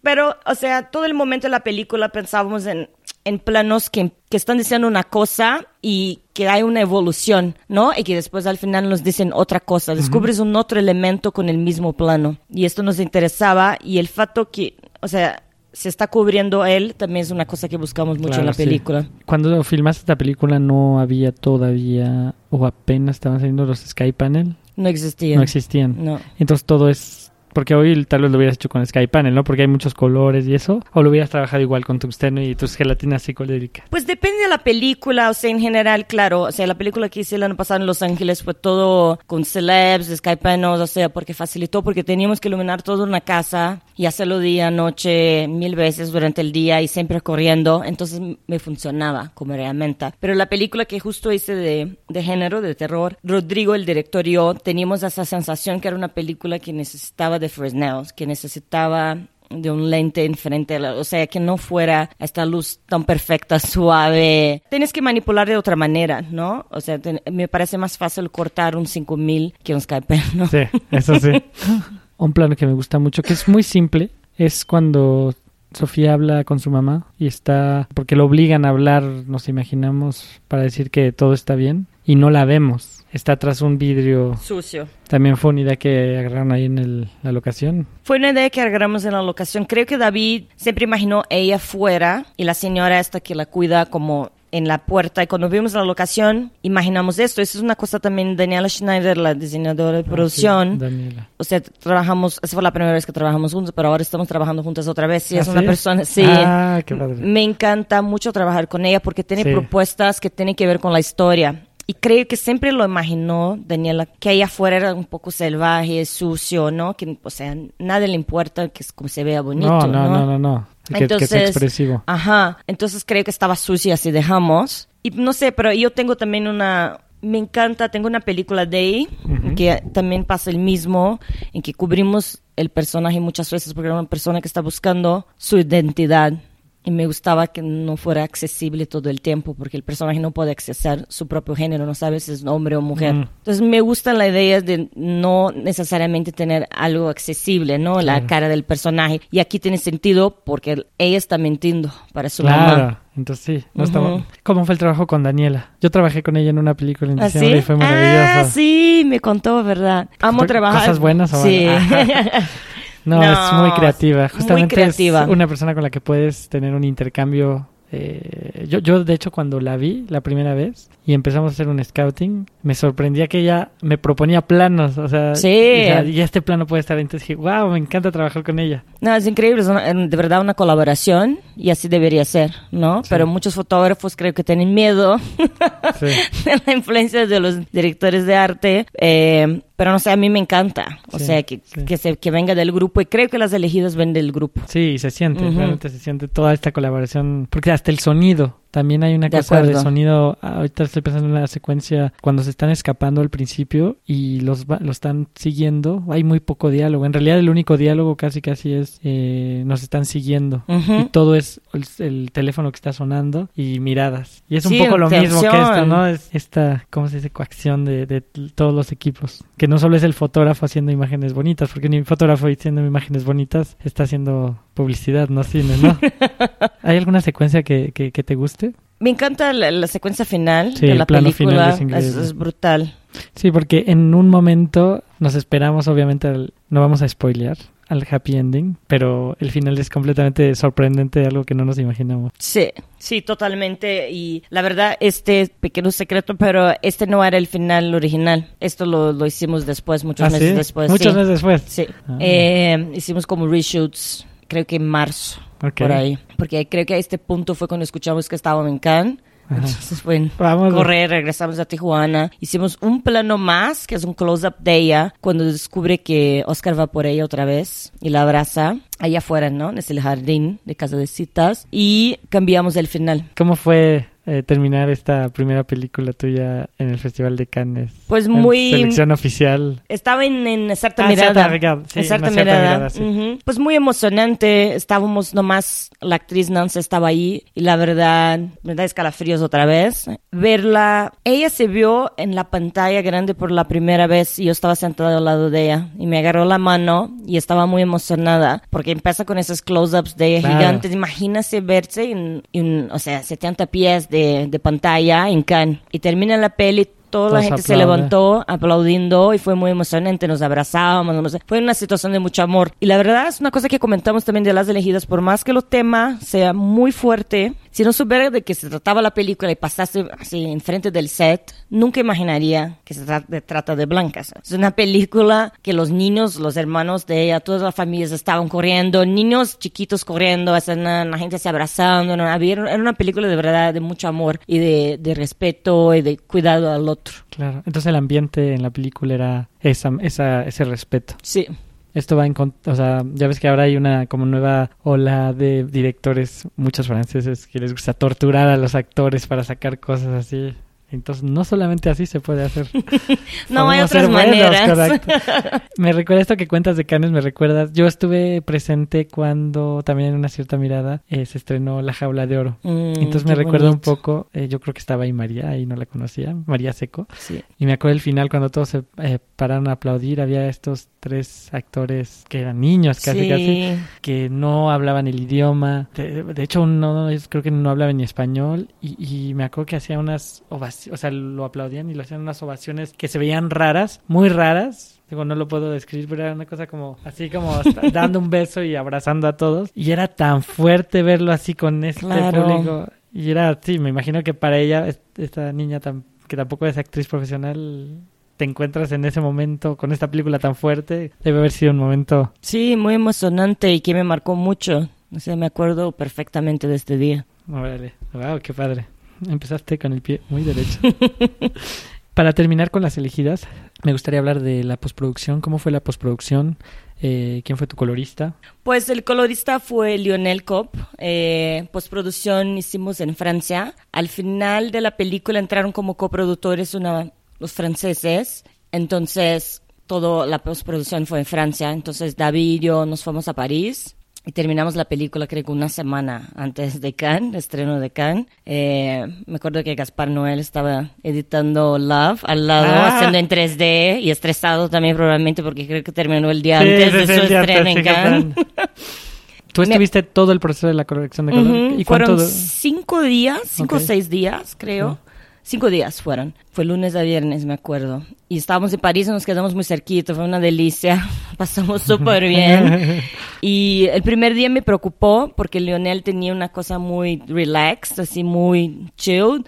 Pero, o sea, todo el momento de la película pensábamos en, en planos que, que están diciendo una cosa y que hay una evolución, ¿no? Y que después al final nos dicen otra cosa. Descubres un otro elemento con el mismo plano. Y esto nos interesaba y el fato que, o sea, se está cubriendo él también es una cosa que buscamos mucho en la sí. película. Cuando filmaste esta película no había todavía, o apenas estaban saliendo los Sky Panel, No existía. no existían. No. Entonces todo es... Porque hoy tal vez lo hubieras hecho con Sky Panel, ¿no? Porque hay muchos colores y eso. O lo hubieras trabajado igual con tungsteno y tus gelatinas psicodélicas. Pues depende de la película, o sea, en general, claro, o sea, la película que hice el año pasado en Los Ángeles fue todo con celebs, skypanos, o sea, porque facilitó, porque teníamos que iluminar toda una casa y hacerlo día, noche, mil veces durante el día y siempre corriendo, entonces me funcionaba como herramienta. Pero la película que justo hice de, de género, de terror, Rodrigo, el director y yo, teníamos esa sensación que era una película que necesitaba de Fresnel, que necesitaba de un lente enfrente, a la- o sea, que no fuera esta luz tan perfecta, suave. Tienes que manipular de otra manera, ¿no? O sea, me parece más fácil cortar un 5000 que un Skype, ¿no? Sí, eso sí. Un plano que me gusta mucho, que es muy simple, es cuando Sofía habla con su mamá y está, porque lo obligan a hablar, nos imaginamos, para decir que todo está bien y no la vemos. Está tras un vidrio. Sucio. También fue una idea que agarraron ahí en el- la locación. Fue una idea que agarramos en la locación. Creo que David siempre imaginó ella fuera y la señora esta que la cuida como en la puerta. Y cuando vimos la locación, imaginamos esto. Esa es una cosa también, Daniela Schneider, la diseñadora de producción. Sí, Daniela. O sea, trabajamos, esa fue la primera vez que trabajamos juntos, pero ahora estamos trabajando juntas otra vez. Sí, ¿Ah, es una sí? persona, sí. Ah, qué padre. Me encanta mucho trabajar con ella porque tiene Sí. propuestas que tienen que ver con la historia. Y creo que siempre lo imaginó Daniela, que ella afuera era un poco salvaje, sucio, ¿no? Que, o sea, nadie le importa que es como se vea bonito, No, ¿no? no, no, no, no. Que, que sea expresivo. Ajá, entonces creo que estaba sucia así dejamos. Y no sé, pero yo tengo también una, me encanta, tengo una película de ahí, que también pasa el mismo, en que cubrimos el personaje muchas veces porque era una persona que está buscando su identidad. Y me gustaba que no fuera accesible todo el tiempo, porque el personaje no puede accesar su propio género, no sabe si es hombre o mujer. Mm. Entonces me gusta la idea de no necesariamente tener algo accesible, ¿no? La Claro. cara del personaje. Y aquí tiene sentido porque ella está mintiendo para su Claro. mamá. Entonces sí, no Ujú. estaba... ¿Cómo fue el trabajo con Daniela? Yo trabajé con ella en una película en ¿Ah, diciembre sí? y fue maravilloso. Ah, sí, me contó, ¿verdad? Amo ¿Fue trabajar. cosas buenas o Sí. No, No, es muy creativa. muy Justamente creativa. es una persona con la que puedes tener un intercambio. eh, yo, yo, de hecho, cuando la vi la primera vez y empezamos a hacer un scouting, me sorprendía que ella me proponía planos. O sea, Sí. y este plano puede estar. Entonces dije, wow, me encanta trabajar con ella. No, es increíble, es una- de verdad una colaboración y así debería ser, ¿no? Sí. Pero muchos fotógrafos creo que tienen miedo Sí. de la influencia de los directores de arte. Eh, pero no sé, a mí me encanta. O Sí, sea, que, sí. que, se, que venga del grupo y creo que las elegidas ven del grupo. Sí, se siente, realmente se siente toda esta colaboración, porque hasta el sonido, también hay una De cosa de acuerdo. sonido, ahorita estoy pensando en una secuencia cuando se están escapando al principio y los, va- los están siguiendo, hay muy poco diálogo, en realidad el único diálogo casi casi es eh, nos están siguiendo. Ujú. Y todo es el, el teléfono que está sonando y miradas. Y es un Sí, poco lo mismo que esto. ¿no? Es esta, ¿cómo se dice? Coacción de, de todos los equipos. Que no solo es el fotógrafo haciendo imágenes bonitas, porque ni fotógrafo haciendo imágenes bonitas está haciendo publicidad, no cine, ¿no? ¿Hay alguna secuencia que, que, que te guste? Me encanta la, la secuencia final Sí, de la plano película. final es es, es brutal. Sí, porque en un momento nos esperamos, obviamente, al- no vamos a spoilear al happy ending, pero el final es completamente sorprendente, algo que no nos imaginamos. Sí, sí, totalmente. Y la verdad, este pequeño secreto, pero este no era el final original. Esto lo, lo hicimos después, muchos ¿Ah, meses sí? después. Muchos sí. meses después. Sí. Ah. Eh, hicimos como reshoots, creo que en marzo, Ok. por ahí. Porque creo que a este punto fue cuando escuchamos que estábamos en Cannes. Entonces fue Vamos. correr, regresamos a Tijuana. Hicimos un plano más, que es un close-up de ella, cuando descubre que Oscar va por ella otra vez y la abraza allá afuera, ¿no? En el jardín de casa de citas. Y cambiamos el final. ¿Cómo fue eh, terminar esta primera película tuya en el Festival de Cannes? Pues muy... Selección oficial. Estaba en, en cierta Ah, mirada. Cierta Mirada, sí, en cierta mirada. Mirada, sí. Ujú. Pues muy emocionante. Estábamos nomás, la actriz Nancy estaba ahí y la verdad, me da escalofríos otra vez. Verla, ella se vio en la pantalla grande por la primera vez y yo estaba sentada al lado de ella y me agarró la mano y estaba muy emocionada porque empieza con esos close-ups de ella Claro. gigantes. Imagínese verse en, en, o sea, 70 pies de, de pantalla en Cannes y termina la peli. Toda la Todos gente se aplauden. levantó aplaudiendo y fue muy emocionante, nos abrazábamos, no sé, fue una situación de mucho amor. Y la verdad es una cosa que comentamos también de las elegidas, por más que el tema sea muy fuerte, si no supiera de que se trataba la película y pasase así enfrente del set, nunca imaginaría que se trata de blancas. Es una película que los niños, los hermanos de ella, todas las familias estaban corriendo, niños chiquitos corriendo, la gente se abrazando, ¿no? Había- era una película de verdad de mucho amor y de, de respeto y de cuidado al otro. Claro. Entonces el ambiente en la película era esa, esa, ese respeto. Sí. Esto va en o sea, ya ves que ahora hay una como nueva ola de directores, muchos franceses, que les gusta torturar a los actores para sacar cosas así. Entonces, no solamente así se puede hacer. No, hay otras maneras. Me recuerda esto que cuentas de Cannes, me recuerdas. Yo estuve presente cuando también en una cierta mirada eh, se estrenó La Jaula de Oro. Mm, Entonces me recuerda un bonito. poco, eh, yo creo que estaba ahí María, y no la conocía, María Seco. Sí. Y me acuerdo el final cuando todos se eh, pararon a aplaudir, había estos tres actores que eran niños casi Sí. casi, que no hablaban el idioma. De, de hecho, ellos creo que no hablaba ni español y, y me acuerdo que hacía unas ovaciones, o sea, lo aplaudían y lo hacían unas ovaciones que se veían raras, muy raras. Digo, no lo puedo describir, pero era una cosa como así como hasta dando un beso y abrazando a todos. Y era tan fuerte verlo así con este Claro. público. Y era, sí, me imagino que para ella, es- esta niña tan, que tampoco es actriz profesional, te encuentras en ese momento con esta película tan fuerte. Debe haber sido un momento Sí, muy emocionante y que me marcó mucho. O sea, me acuerdo perfectamente de este día. Órale, wow, qué padre. Empezaste con el pie muy derecho. Para terminar con las elegidas, me gustaría hablar de la postproducción. ¿Cómo fue la postproducción? Eh, ¿Quién fue tu colorista? Pues el colorista fue Lionel Cop. Eh, postproducción hicimos en Francia. Al final de la película entraron como coproductores una, los franceses. Entonces, toda la postproducción fue en Francia. Entonces, David y yo nos fuimos a París. Y terminamos la película creo que una semana antes de Cannes, estreno de Cannes. Eh, me acuerdo que Gaspar Noel estaba editando Love al lado, Ah. haciendo en 3D y estresado también probablemente porque creo que terminó el día Sí, antes de su estreno en Cannes. Tú Me- estuviste todo el proceso de la corrección de color. Ujú, ¿Y cuánto? Fueron cinco días, cinco o seis días, creo. Cinco días fueron. Fue lunes a viernes, me acuerdo. Y estábamos en París y nos quedamos muy cerquita. Fue una delicia. Pasamos súper bien. Y el primer día me preocupó porque Lionel tenía una cosa muy relaxed, así muy chilled.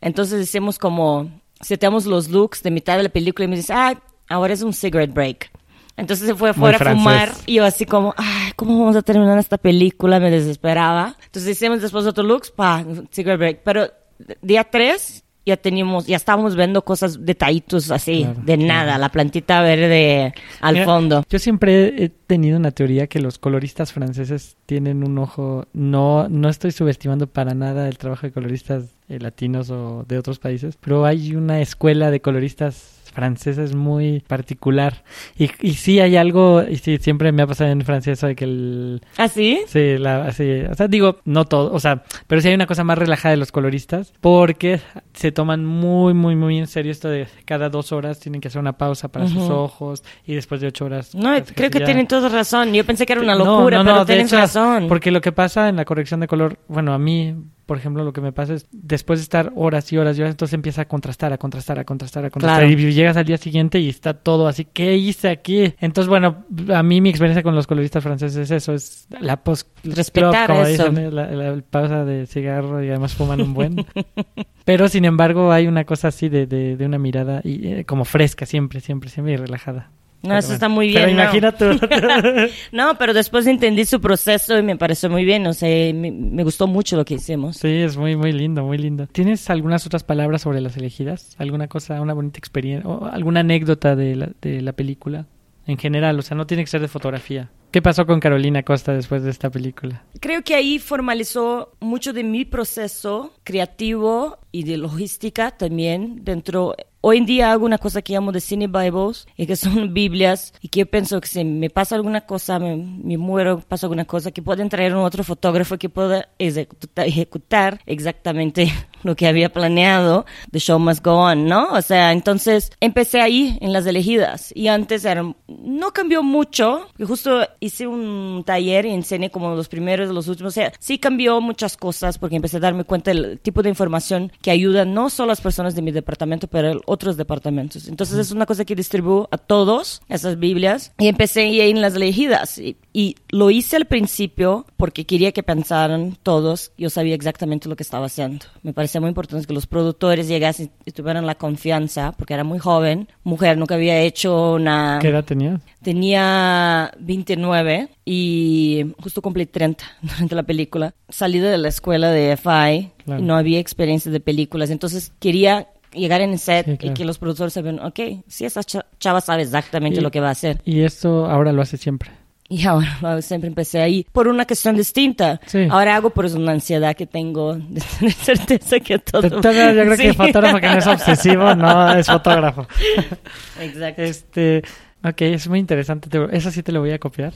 Entonces hicimos como, seteamos los looks de mitad de la película y me dice, ah, ahora es un cigarette break. Entonces se fue afuera a fumar y yo así como, ay, ¿cómo vamos a terminar esta película? Me desesperaba. Entonces hicimos después otro looks, pa, cigarette break. Pero día tres, ya teníamos, ya estábamos viendo cosas, detallitos así, Claro, de claro. nada, la plantita verde al Mira, fondo. Yo siempre he tenido una teoría que los coloristas franceses tienen un ojo. No, no estoy subestimando para nada el trabajo de coloristas eh, latinos o de otros países, pero hay una escuela de coloristas franceses muy particular. Y, y sí hay algo, y sí, siempre me ha pasado en Francia eso de que el, ¿Ah, sí? Sí, la, sí, o sea, digo, no todo, o sea, pero sí hay una cosa más relajada de los coloristas, porque se toman muy, muy, muy en serio esto de cada dos horas tienen que hacer una pausa para sus ojos y después de ocho horas. No, pues, creo que ya- tienen toda razón. Yo pensé que era una locura, no, pero no, tienes hecho, razón. Porque lo que pasa en la corrección de color, bueno, a mí, por ejemplo, lo que me pasa es después de estar horas y horas y horas, entonces empieza a contrastar, a contrastar, a contrastar, a contrastar. Claro. Y llegas al día siguiente y está todo así, ¿qué hice aquí? Entonces, bueno, a mí mi experiencia con los coloristas franceses es eso, es la post Respetar como eso. dicen, ¿eh? la, la pausa de cigarro y además fuman un buen. Pero sin embargo hay una cosa así de, de, de una mirada y, eh, como fresca siempre, siempre, siempre y relajada. No, Pero eso está muy Pero bien. ¿no? imagina tú. No, pero después entendí su proceso y me pareció muy bien. O sea, me, me gustó mucho lo que hicimos. Sí, es muy, muy lindo, muy lindo. ¿Tienes algunas otras palabras sobre las elegidas? ¿Alguna cosa, una bonita experiencia o alguna anécdota de la, de la película? En general, o sea, no tiene que ser de fotografía. ¿Qué pasó con Carolina Costa después de esta película? Creo que ahí formalizó mucho de mi proceso creativo y de logística también dentro. Hoy en día hago una cosa que llamo de Cine Bibles y que son Biblias y que yo pienso que si me pasa alguna cosa, me, me muero, pasa alguna cosa, que pueden traer un otro fotógrafo que pueda ejecuta- ejecutar exactamente lo que había planeado. The show must go on, ¿no? O sea, entonces empecé ahí en las elegidas y antes eran, no cambió mucho, que justo hice un taller y enseñé como los primeros, los últimos, o sea, sí cambió muchas cosas porque empecé a darme cuenta del tipo de información que ayuda no solo a las personas de mi departamento, pero otros departamentos. Entonces es una cosa que distribuyo a todos, esas Biblias, y empecé ahí en las elegidas y, y lo hice al principio porque quería que pensaran todos, yo sabía exactamente lo que estaba haciendo. Me parecía muy importante que los productores llegasen y tuvieran la confianza, porque era muy joven, mujer, nunca había hecho una... ¿Qué edad tenías? Tenía 29 y justo cumplí 30 durante la película. Salí de la escuela de FI Claro. y no había experiencia de películas, entonces quería llegar en el set Sí, y claro. que los productores sabían, ok, sí, esa cha- chava sabe exactamente Y- lo que va a hacer. Y esto ahora lo hace siempre. Y ahora bueno, siempre empecé ahí por una cuestión distinta. Sí. Ahora hago por una ansiedad que tengo de tener certeza que todo... Yo creo que Sí. el fotógrafo que no es obsesivo no es fotógrafo. Exacto. Este, ok, es muy interesante. te- Eso sí te lo voy a copiar.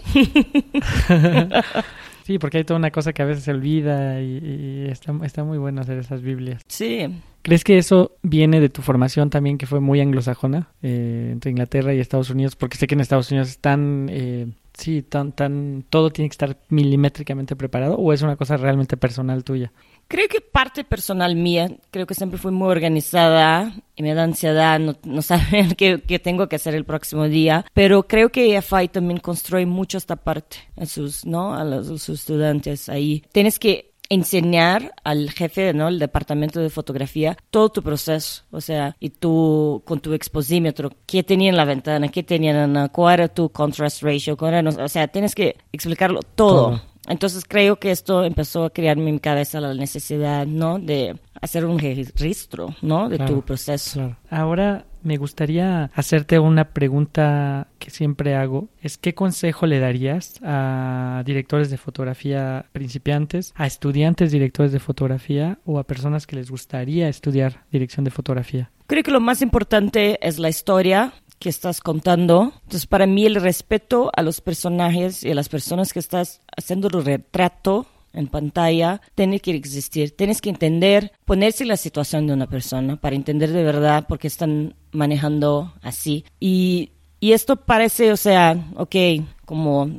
Sí, porque hay toda una cosa que a veces se olvida y, y está, está muy bueno hacer esas Biblias. Sí. ¿Crees que eso viene de tu formación también, que fue muy anglosajona eh, entre Inglaterra y Estados Unidos? Porque sé que en Estados Unidos están, eh, sí, tan, tan, todo tiene que estar milimétricamente preparado, o es una cosa realmente personal tuya. Creo que parte personal mía, creo que siempre fui muy organizada y me da ansiedad no, no saber qué, tengo que hacer el próximo día, pero creo que EFI también construye mucho esta parte a sus, ¿no? a los, a sus estudiantes ahí. Tienes que enseñar al jefe, ¿no? El departamento de fotografía, todo tu proceso, o sea, y tú con tu exposímetro, qué tenía en la ventana, qué tenía en la, cuál era tu contrast ratio, cuál era, o sea, tienes que explicarlo. Todo. Entonces creo que esto empezó a crear en mi cabeza la necesidad, ¿no? De hacer un registro, ¿no? De Claro, tu proceso. Claro. Ahora me gustaría hacerte una pregunta que siempre hago. Es ¿qué consejo le darías a directores de fotografía principiantes, a estudiantes directores de fotografía o a personas que les gustaría estudiar dirección de fotografía? Creo que lo más importante es la historia que estás contando. Entonces, para mí el respeto a los personajes y a las personas que estás haciendo el retrato en pantalla tiene que existir. Tienes que entender, ponerse en la situación de una persona para entender de verdad por qué están manejando así. Y, y esto parece, o sea, ok, como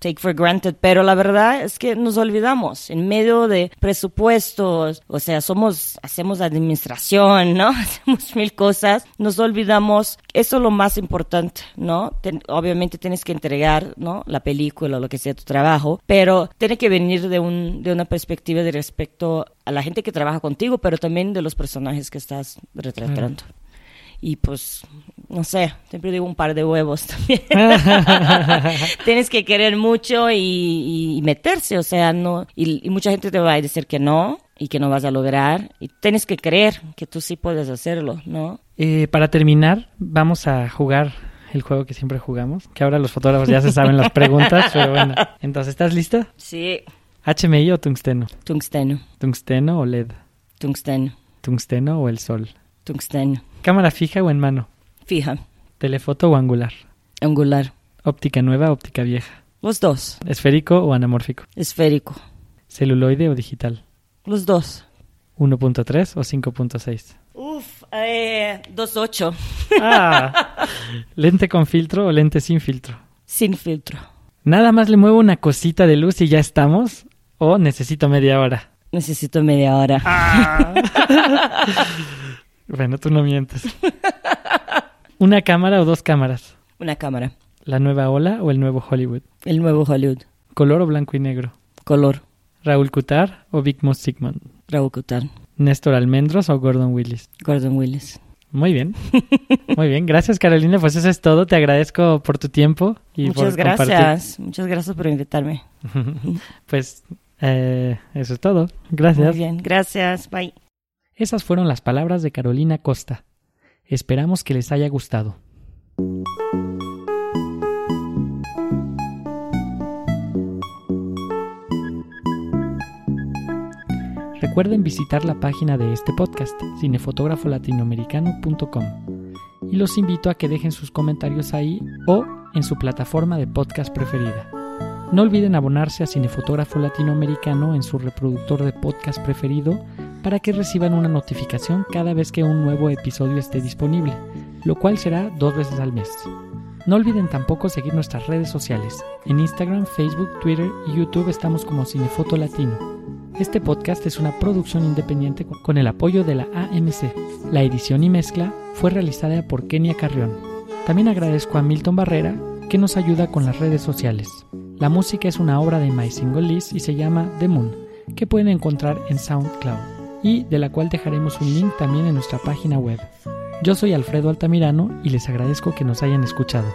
take for granted, pero la verdad es que nos olvidamos en medio de presupuestos, o sea, somos, hacemos administración, ¿no? Hacemos mil cosas, nos olvidamos, eso es lo más importante, ¿no? Obviamente tienes que entregar, ¿no? La película o lo que sea tu trabajo, pero tiene que venir de un, de una perspectiva de respecto a la gente que trabaja contigo, pero también de los personajes que estás retratando. Y pues, no sé, siempre digo un par de huevos también. Tienes que querer mucho y, meterse, o sea, no. Y, y mucha gente te va a decir que no. y que no vas a lograr. Y tienes que creer que tú sí puedes hacerlo, ¿no? Eh, para terminar, vamos a jugar el juego que siempre jugamos, que ahora los fotógrafos ya se saben las preguntas, pero bueno. Entonces, ¿estás lista? Sí. ¿HMI o tungsteno? Tungsteno. ¿Tungsteno o LED? Tungsteno. ¿Tungsteno o el sol? Tungsteno. ¿Cámara fija o en mano? Fija. ¿Telefoto o angular? Angular. ¿Óptica nueva o óptica vieja? Los dos. ¿Esférico o anamórfico? Esférico. ¿Celuloide o digital? Los dos. ¿1.3 o 5.6? Uf, eh, 2.8. Ah, ¿lente con filtro o lente sin filtro? Sin filtro. Nada más le muevo una cosita de luz y ya estamos. ¿O necesito media hora? Necesito media hora. Ah. bueno, tú no mientes. ¿Una cámara o dos cámaras? Una cámara. ¿La nueva ola o el nuevo Hollywood? El nuevo Hollywood. ¿Color o blanco y negro? Color. ¿Raúl Cutar o Big Moss Sigmund? Raúl Cutar. ¿Néstor Almendros o Gordon Willis? Gordon Willis. Muy bien. Muy bien. Gracias, Carolina. Pues eso es todo. Te agradezco por tu tiempo y Muchas por gracias. Muchas gracias por invitarme. compartir. Pues eh, eso es todo. Gracias. Muy bien. Gracias. Bye. Esas fueron las palabras de Carolina Costa. Esperamos que les haya gustado. Recuerden visitar la página de este podcast, cinefotógrafolatinoamericano.com, y los invito a que dejen sus comentarios ahí o en su plataforma de podcast preferida. No olviden abonarse a Cinefotógrafo Latinoamericano en su reproductor de podcast preferido para que reciban una notificación cada vez que un nuevo episodio esté disponible, lo cual será dos veces al mes. No olviden tampoco seguir nuestras redes sociales. En Instagram, Facebook, Twitter y YouTube estamos como Cinefoto Latino. Este podcast es una producción independiente con el apoyo de la AMC. La edición y mezcla fue realizada por Kenia Carrión. También agradezco a Milton Barrera, que nos ayuda con las redes sociales. La música es una obra de My Single List y se llama The Moon, que pueden encontrar en SoundCloud, y de la cual dejaremos un link también en nuestra página web. Yo soy Alfredo Altamirano y les agradezco que nos hayan escuchado.